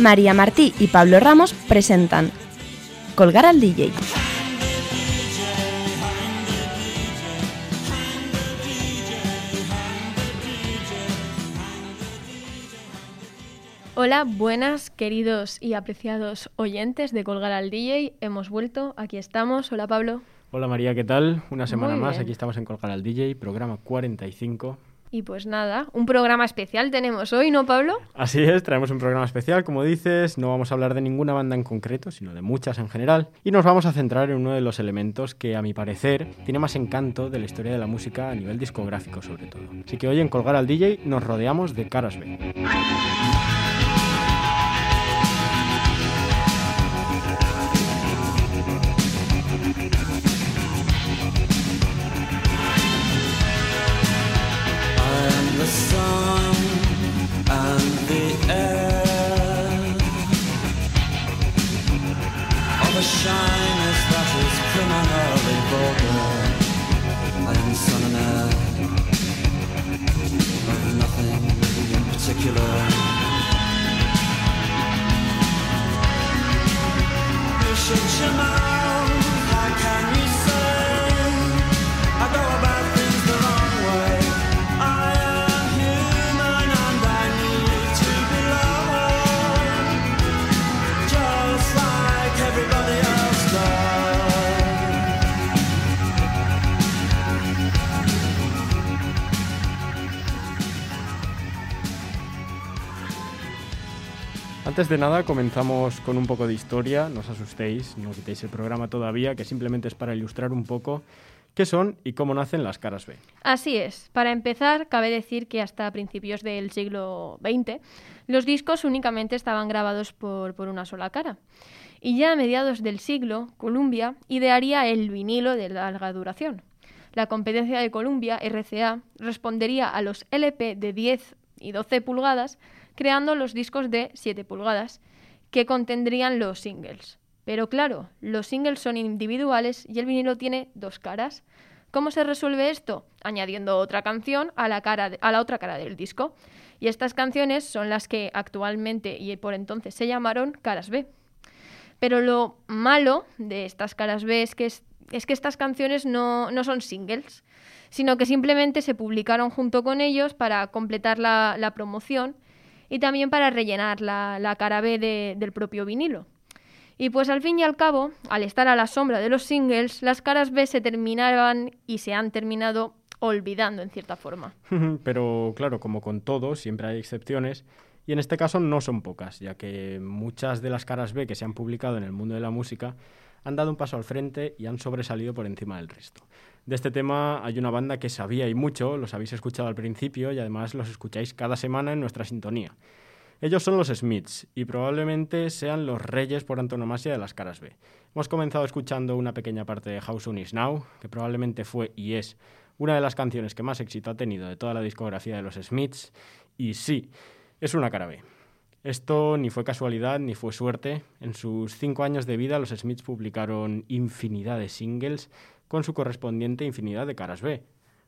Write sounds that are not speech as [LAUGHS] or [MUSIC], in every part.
María Martí y Pablo Ramos presentan Colgar al DJ. Hola, buenas queridos y apreciados oyentes de Colgar al DJ. Hemos vuelto, aquí estamos. Hola Pablo. Hola María, ¿qué tal? Una semana Muy más, bien. aquí estamos en Colgar al DJ, programa 45. Y pues nada, un programa especial tenemos hoy, ¿no Pablo? Así es, traemos un programa especial, como dices, no vamos a hablar de ninguna banda en concreto, sino de muchas en general, y nos vamos a centrar en uno de los elementos que, a mi parecer, tiene más encanto de la historia de la música a nivel discográfico, sobre todo. Así que hoy en Colgar al DJ nos rodeamos de caras B. Antes de nada, comenzamos con un poco de historia. No os asustéis, no quitéis el programa todavía, que simplemente es para ilustrar un poco qué son y cómo nacen las caras B. Así es. Para empezar, cabe decir que hasta principios del siglo XX los discos únicamente estaban grabados por, por una sola cara. Y ya a mediados del siglo, Columbia idearía el vinilo de larga duración. La competencia de Columbia, RCA, respondería a los LP de 10 y 12 pulgadas, creando los discos de 7 pulgadas, que contendrían los singles. Pero claro, los singles son individuales y el vinilo tiene dos caras. ¿Cómo se resuelve esto? Añadiendo otra canción a la, cara a la otra cara del disco. Y estas canciones son las que actualmente y por entonces se llamaron caras B. Pero lo malo de estas caras B es que, es, que estas canciones no, no son singles, sino que simplemente se publicaron junto con ellos para completar la promoción y también para rellenar la, la cara B de- del propio vinilo. Y pues al fin y al cabo, al estar a la sombra de los singles, las caras B se terminaban y se han terminado olvidando en cierta forma. [LAUGHS] Pero claro, como con todo, siempre hay excepciones. Y en este caso no son pocas, ya que muchas de las caras B que se han publicado en el mundo de la música han dado un paso al frente y han sobresalido por encima del resto. De este tema hay una banda que sabía y mucho, los habéis escuchado al principio y además los escucháis cada semana en nuestra sintonía. Ellos son los Smiths y probablemente sean los reyes por antonomasia de las caras B. Hemos comenzado escuchando una pequeña parte de How Soon Is Now, que probablemente fue y es una de las canciones que más éxito ha tenido de toda la discografía de los Smiths, y sí, es una cara B. Esto ni fue casualidad ni fue suerte. En sus cinco años de vida, los Smiths publicaron infinidad de singles con su correspondiente infinidad de caras B.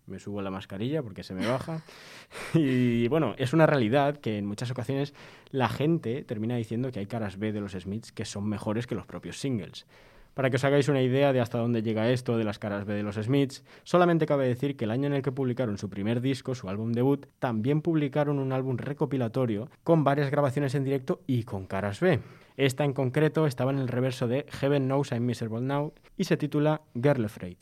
Me subo la mascarilla porque se me baja. [LAUGHS] Y bueno, es una realidad que en muchas ocasiones la gente termina diciendo que hay caras B de los Smiths que son mejores que los propios singles. Para que os hagáis una idea de hasta dónde llega esto de las caras B de los Smiths, solamente cabe decir que el año en el que publicaron su primer disco, su álbum debut, también publicaron un álbum recopilatorio con varias grabaciones en directo y con caras B. Esta en concreto estaba en el reverso de Heaven Knows I'm Miserable Now y se titula Girl Afraid.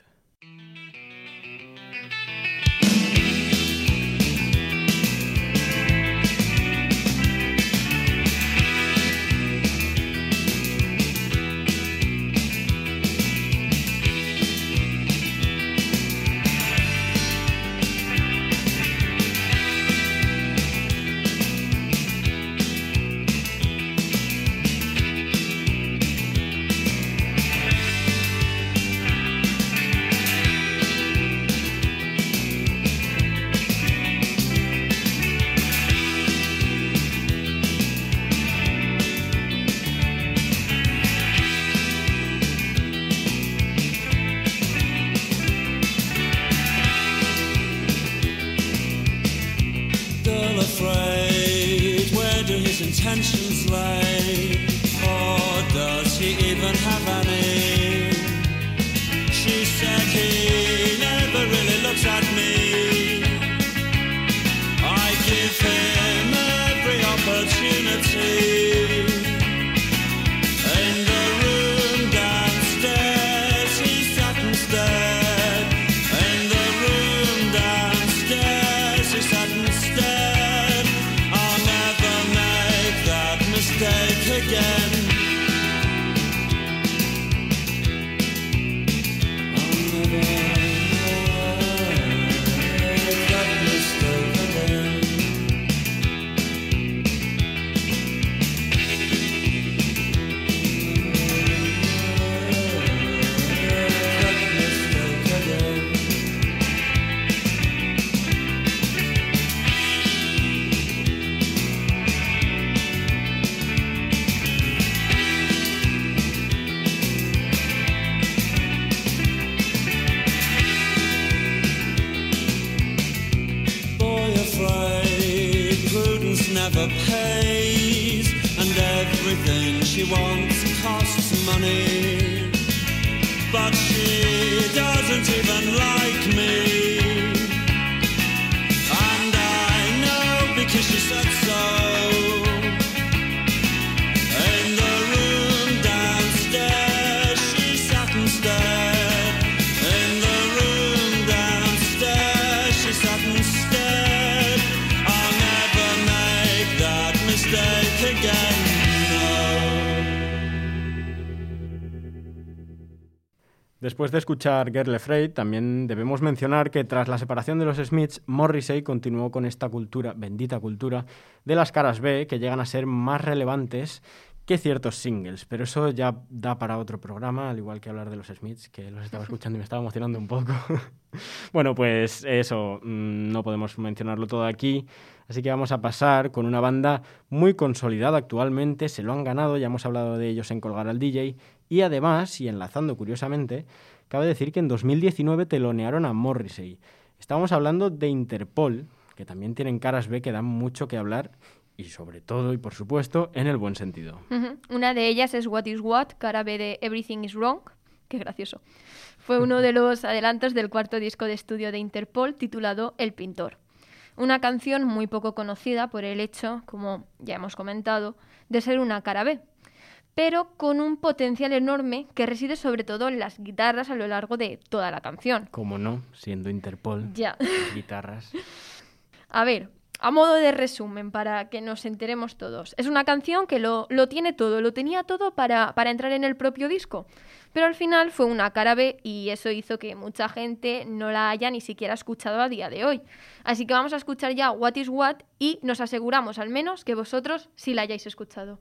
Love. Después de escuchar Girl Afraid, también debemos mencionar que tras la separación de los Smiths, Morrissey continuó con esta cultura, bendita cultura, de las caras B, que llegan a ser más relevantes que ciertos singles. Pero eso ya da para otro programa, al igual que hablar de los Smiths, que los estaba escuchando y me estaba emocionando un poco. [LAUGHS] bueno, pues eso, mm, no podemos mencionarlo todo aquí. Así que vamos a pasar con una banda muy consolidada actualmente, se lo han ganado, ya hemos hablado de ellos en Colgar al DJ, y además, y enlazando curiosamente, cabe decir que en 2019 telonearon a Morrissey. Estamos hablando de Interpol, que también tienen caras B que dan mucho que hablar, y sobre todo, y por supuesto, en el buen sentido. Una de ellas es What is What, cara B de Everything is Wrong. Qué gracioso. Fue uno de los adelantos del cuarto disco de estudio de Interpol titulado El Pintor. Una canción muy poco conocida por el hecho, como ya hemos comentado, de ser una cara B, pero con un potencial enorme que reside sobre todo en las guitarras a lo largo de toda la canción. Como no, siendo Interpol, Ya. guitarras. [LAUGHS] A ver, a modo de resumen, para que nos enteremos todos. Es una canción que lo, lo tiene todo, lo tenía todo para, para entrar en el propio disco. Pero al final fue una cara B y eso hizo que mucha gente no la haya ni siquiera escuchado a día de hoy. Así que vamos a escuchar ya What is What y nos aseguramos al menos que vosotros sí la hayáis escuchado.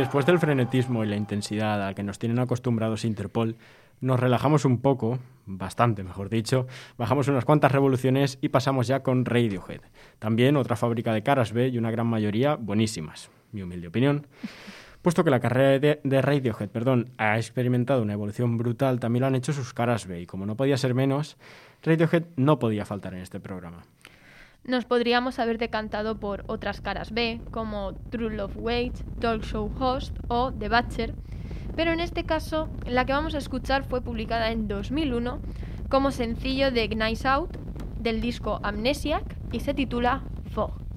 Después del frenetismo y la intensidad a que nos tienen acostumbrados Interpol, nos relajamos un poco, bastante mejor dicho, bajamos unas cuantas revoluciones y pasamos ya con Radiohead. También otra fábrica de caras B y una gran mayoría buenísimas, mi humilde opinión. [LAUGHS] Puesto que la carrera de, de Radiohead perdón, ha experimentado una evolución brutal, también lo han hecho sus caras B y como no podía ser menos, Radiohead no podía faltar en este programa. Nos podríamos haber decantado por otras caras B, como True Love Waits, Talk Show Host o The Butcher, pero en este caso la que vamos a escuchar fue publicada en 2001 como sencillo de Nice Out del disco Amnesiac y se titula Fog.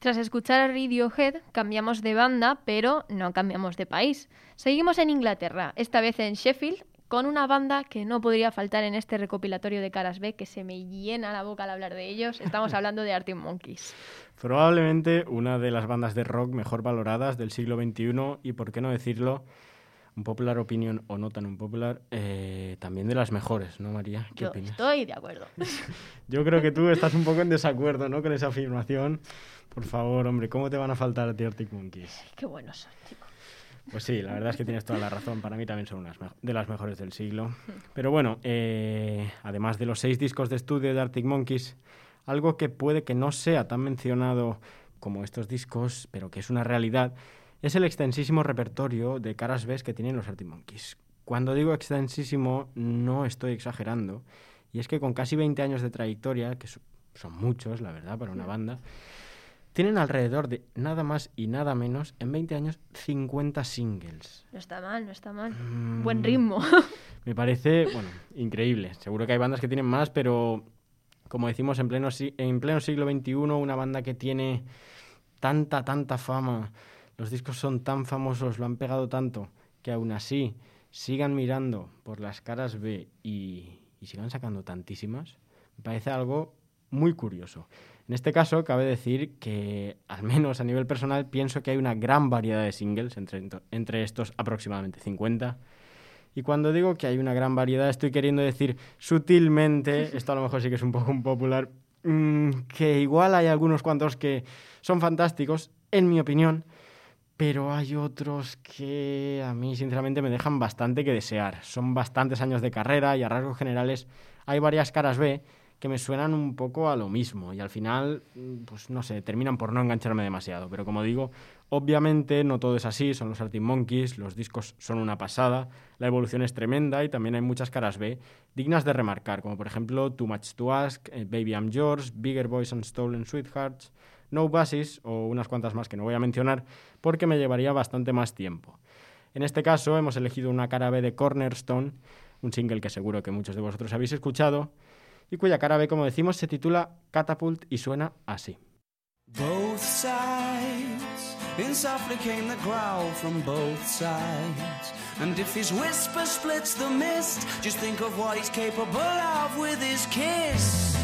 Tras escuchar a Radiohead, cambiamos de banda, pero no cambiamos de país. Seguimos en Inglaterra, esta vez en Sheffield, con una banda que no podría faltar en este recopilatorio de caras B, que se me llena la boca al hablar de ellos. Estamos [LAUGHS] hablando de Arctic Monkeys. Probablemente una de las bandas de rock mejor valoradas del siglo XXI y, por qué no decirlo, un popular opinion o no tan un popular, eh, también de las mejores, ¿no, María? ¿Qué Yo opinas? estoy de acuerdo. [LAUGHS] Yo creo que tú estás un poco en desacuerdo, ¿no? Con esa afirmación. Por favor, hombre, ¿cómo te van a faltar a ti Arctic Monkeys? Qué buenos son, chicos. Pues sí, la verdad es que tienes toda la razón. Para mí también son unas de las mejores del siglo. [LAUGHS] Pero bueno, eh, además de los seis discos de estudio de Arctic Monkeys, algo que puede que no sea tan mencionado como estos discos, pero que es una realidad, es el extensísimo repertorio de caras B que tienen los Arctic Monkeys. Cuando digo extensísimo, no estoy exagerando. Y es que con casi 20 años de trayectoria, que so- son muchos, la verdad, para una banda, tienen alrededor de nada más y nada menos, en 20 años, 50 singles. No está mal, no está mal. Mm, Buen ritmo. [LAUGHS] Me parece, bueno, increíble. Seguro que hay bandas que tienen más, pero como decimos, en pleno, en pleno siglo XXI, una banda que tiene tanta, tanta fama, los discos son tan famosos, lo han pegado tanto, que aún así sigan mirando por las caras B y, y sigan sacando tantísimas, me parece algo muy curioso. En este caso, cabe decir que, al menos a nivel personal, pienso que hay una gran variedad de singles entre, entre estos aproximadamente 50. Y cuando digo que hay una gran variedad, estoy queriendo decir sutilmente, [LAUGHS] esto a lo mejor sí que es un poco un popular, mm, que igual hay algunos cuantos que son fantásticos, en mi opinión, pero hay otros que a mí sinceramente me dejan bastante que desear. Son bastantes años de carrera y a rasgos generales hay varias caras B que me suenan un poco a lo mismo y al final, mm, pues no sé, terminan por no engancharme demasiado. Pero como digo, obviamente no todo es así, son los Arctic los discos son una pasada, la evolución es tremenda y también hay muchas caras B dignas de remarcar, como por ejemplo Too Much to Ask, eh, Baby I'm Yours, Bigger Boys and Stolen Sweethearts, No Basis o unas cuantas más que no voy a mencionar porque me llevaría bastante más tiempo. En este caso hemos elegido una cara B de Cornerstone, un single que seguro que muchos de vosotros habéis escuchado, y cuya cara B, como decimos, se titula Catapult y suena así. Both sides, and softly came the growl from both sides. And if his whisper splits the mist, just think of what he's capable of with his kiss.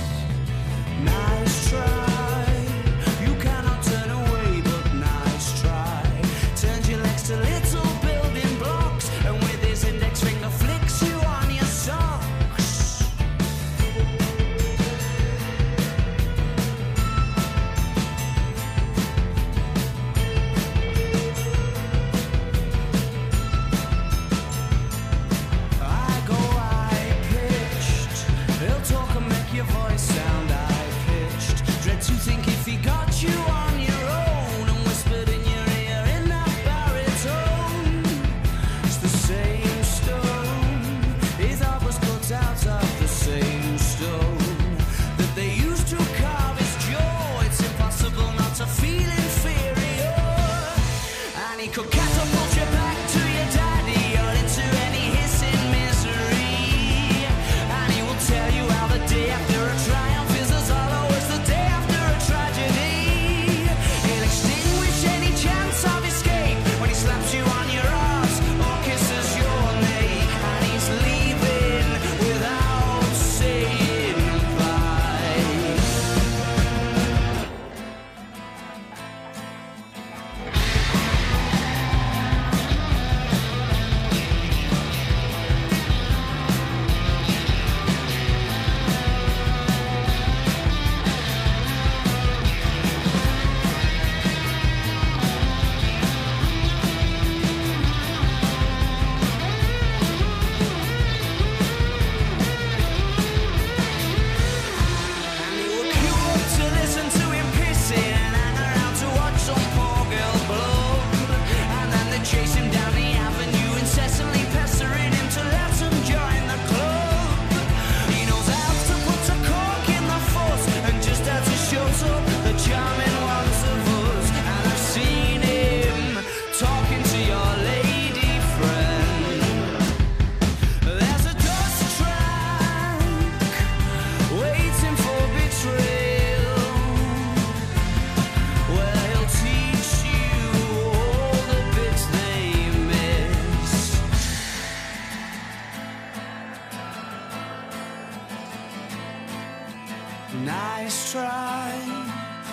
Nice try.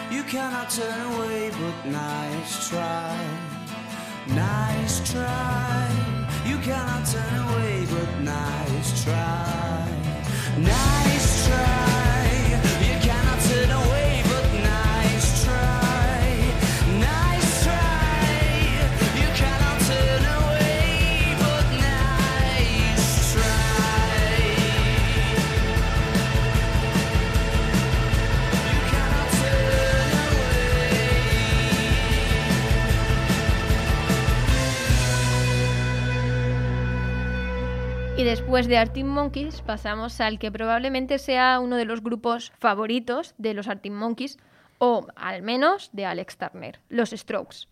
You cannot turn away, but nice try. Nice try. You cannot turn away, but nice try. Nice try. Y después de Arctic Monkeys pasamos al que probablemente sea uno de los grupos favoritos de los Arctic Monkeys, o al menos de Alex Turner, los Strokes.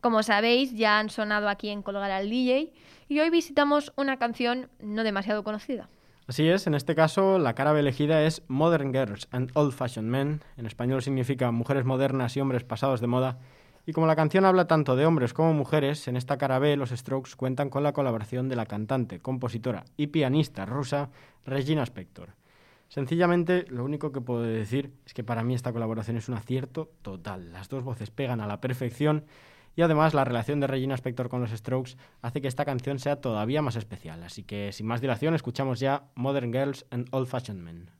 Como sabéis, ya han sonado aquí en Colgar al DJ y hoy visitamos una canción no demasiado conocida. Así es, en este caso la cara elegida es Modern Girls and Old Fashioned Men. En español significa mujeres modernas y hombres pasados de moda. Y como la canción habla tanto de hombres como mujeres, en esta cara B los Strokes cuentan con la colaboración de la cantante, compositora y pianista rusa Regina Spektor. Sencillamente, lo único que puedo decir es que para mí esta colaboración es un acierto total. Las dos voces pegan a la perfección y además la relación de Regina Spektor con los Strokes hace que esta canción sea todavía más especial. Así que sin más dilación escuchamos ya Modern Girls and Old Fashioned Men.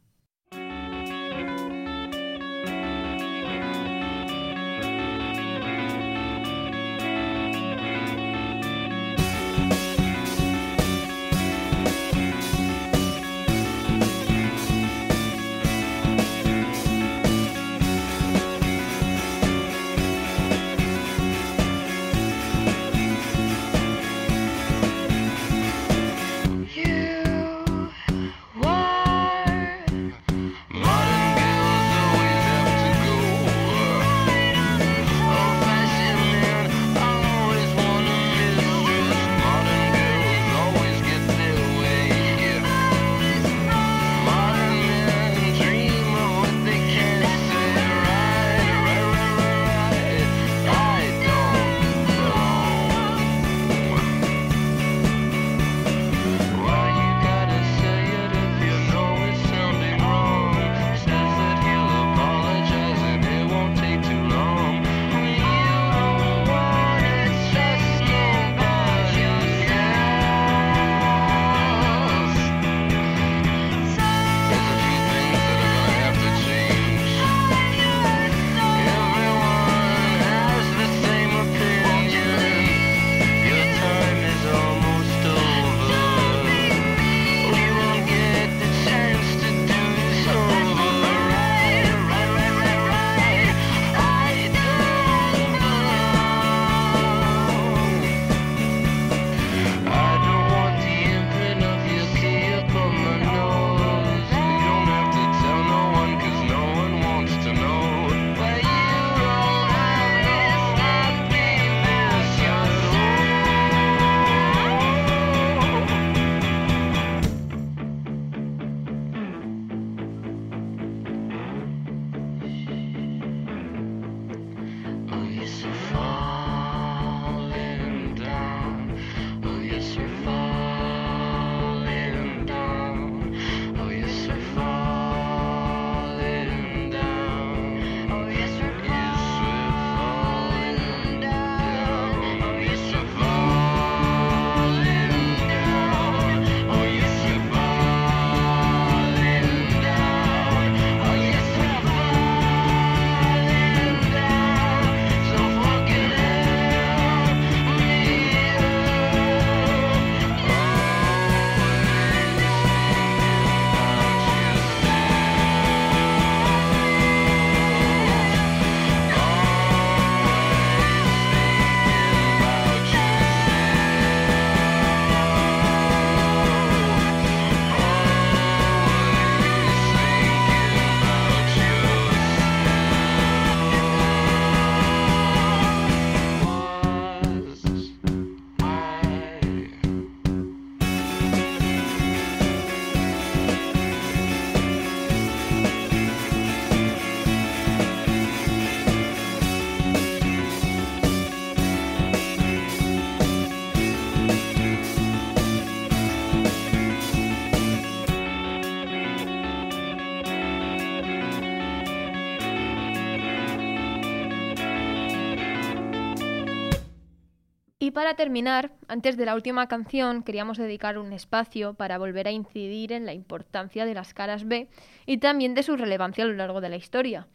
Y para terminar, antes de la última canción, queríamos dedicar un espacio para volver a incidir en la importancia de las caras B y también de su relevancia a lo largo de la historia.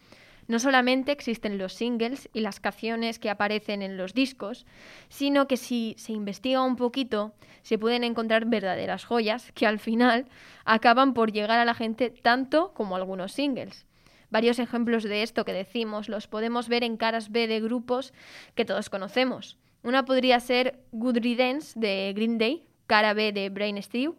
No solamente existen los singles y las canciones que aparecen en los discos, sino que si se investiga un poquito, se pueden encontrar verdaderas joyas que al final acaban por llegar a la gente tanto como algunos singles. Varios ejemplos de esto que decimos los podemos ver en caras B de grupos que todos conocemos. Una podría ser Good Riddance de Green Day, cara B de Brain Stew,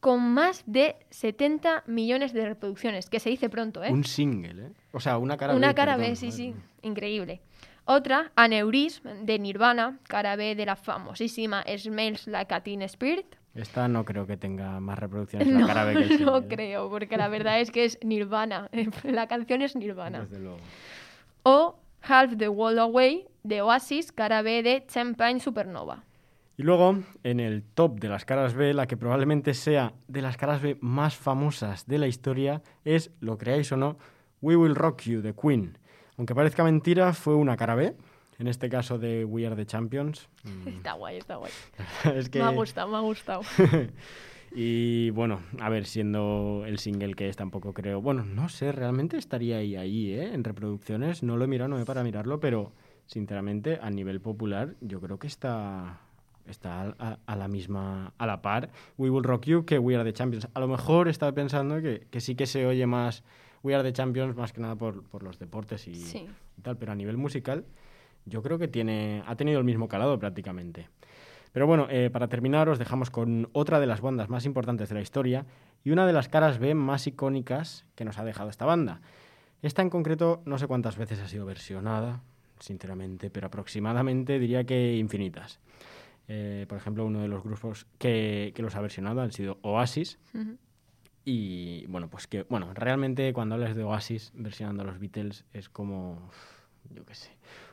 con más de 70 millones de reproducciones, que se dice pronto, ¿eh? Un single, ¿eh? O sea, una cara B. Una cara perdón, B, sí, sí, increíble. Otra, Aneurism de Nirvana, cara B de la famosísima Smells Like a Teen Spirit. Esta no creo que tenga más reproducciones [LAUGHS] la No, cara B que el [LAUGHS] single, no ¿eh? creo, porque la verdad es que es Nirvana. [LAUGHS] La canción es Nirvana. Desde luego. O Half the World Away de Oasis, cara B de Champagne Supernova. Y luego, en el top de las caras B, la que probablemente sea de las caras B más famosas de la historia es, lo creáis o no, We Will Rock You de Queen. Aunque parezca mentira, fue una cara B, en este caso de We Are the Champions. [LAUGHS] Está guay, está guay. [LAUGHS] es que... Me ha gustado, me ha gustado. [LAUGHS] y bueno, a ver, siendo el single que es, tampoco creo. Bueno, no sé, realmente estaría ahí, ahí, ¿eh? En reproducciones. No lo he mirado, no me para mirarlo, pero sinceramente, a nivel popular, yo creo que está. Está a, la misma, a la par, We Will Rock You que We Are the Champions. A lo mejor estaba pensando que, que sí que se oye más We Are the Champions, más que nada por, por los deportes y, Sí. y tal, pero a nivel musical, yo creo que tiene, ha tenido el mismo calado prácticamente. Pero bueno, eh, para terminar os dejamos con otra de las bandas más importantes de la historia y una de las caras B más icónicas que nos ha dejado esta banda. Esta en concreto no sé cuántas veces ha sido versionada, sinceramente, pero aproximadamente diría que infinitas. Eh, por ejemplo, uno de los grupos que, que los ha versionado han sido Oasis. Y bueno, pues que, bueno, realmente cuando hablas de Oasis versionando a los Beatles es como, yo qué sé,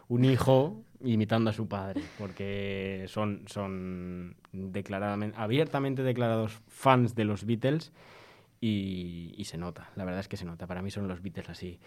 un hijo [LAUGHS] imitando a su padre, porque son, son declaradamente, abiertamente declarados fans de los Beatles y, se nota, la verdad es que se nota. Para mí son los Beatles así,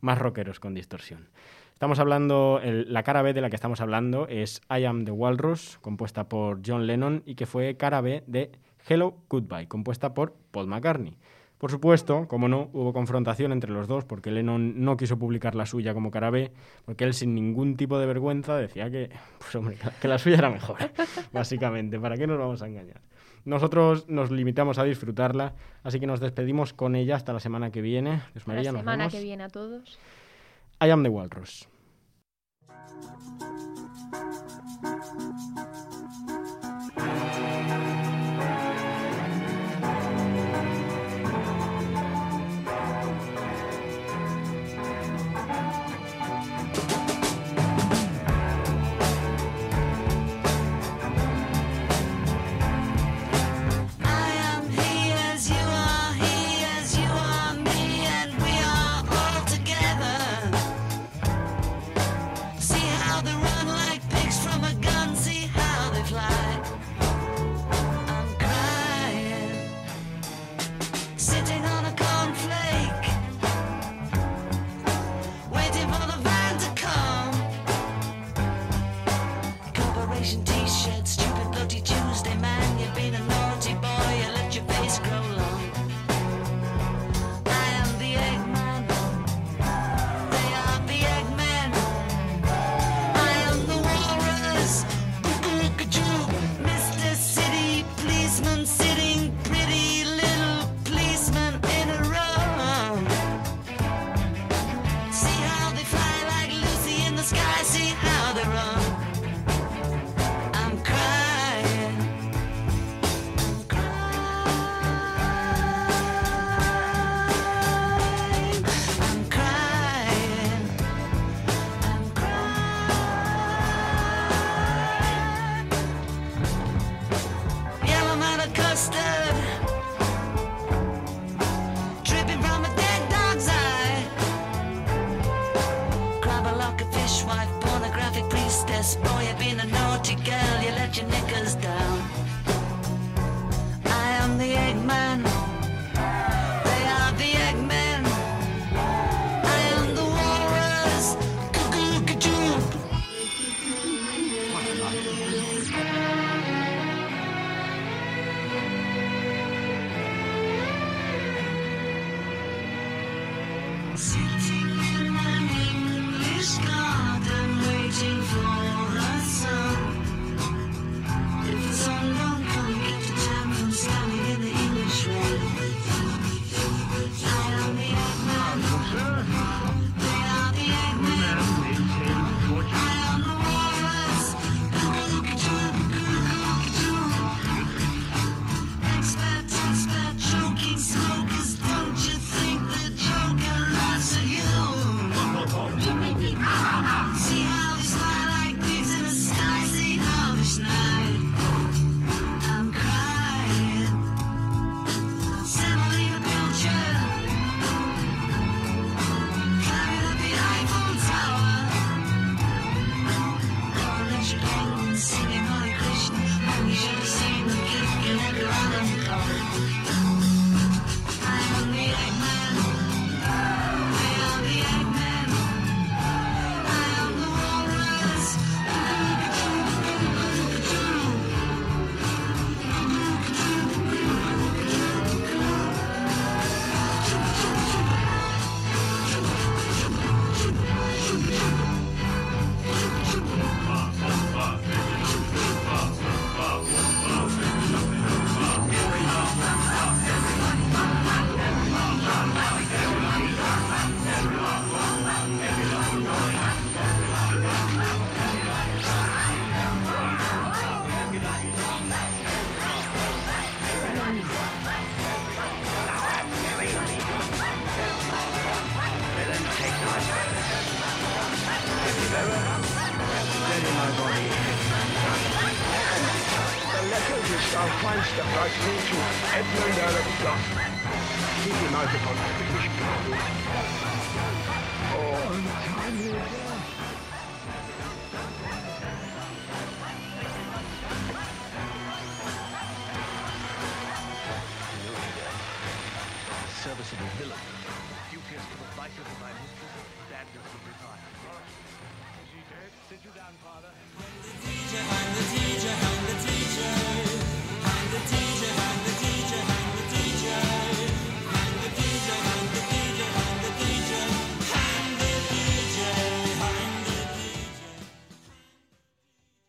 más rockeros con distorsión. Estamos hablando, el- la cara B de la que estamos hablando es I Am the Walrus, compuesta por John Lennon y que fue cara B de Hello Goodbye, compuesta por Paul McCartney. Por supuesto, como no, hubo confrontación entre los dos porque Lennon no quiso publicar la suya como cara B, porque él sin ningún tipo de vergüenza decía que, pues hombre, que la suya era mejor, [LAUGHS] básicamente, ¿para qué nos vamos a engañar? Nosotros nos limitamos a disfrutarla, así que nos despedimos con ella hasta la semana que viene. Dios La nos semana vemos. que viene a todos. I am the Walrus. the run Boy, you've been a naughty girl, you let your knickers down.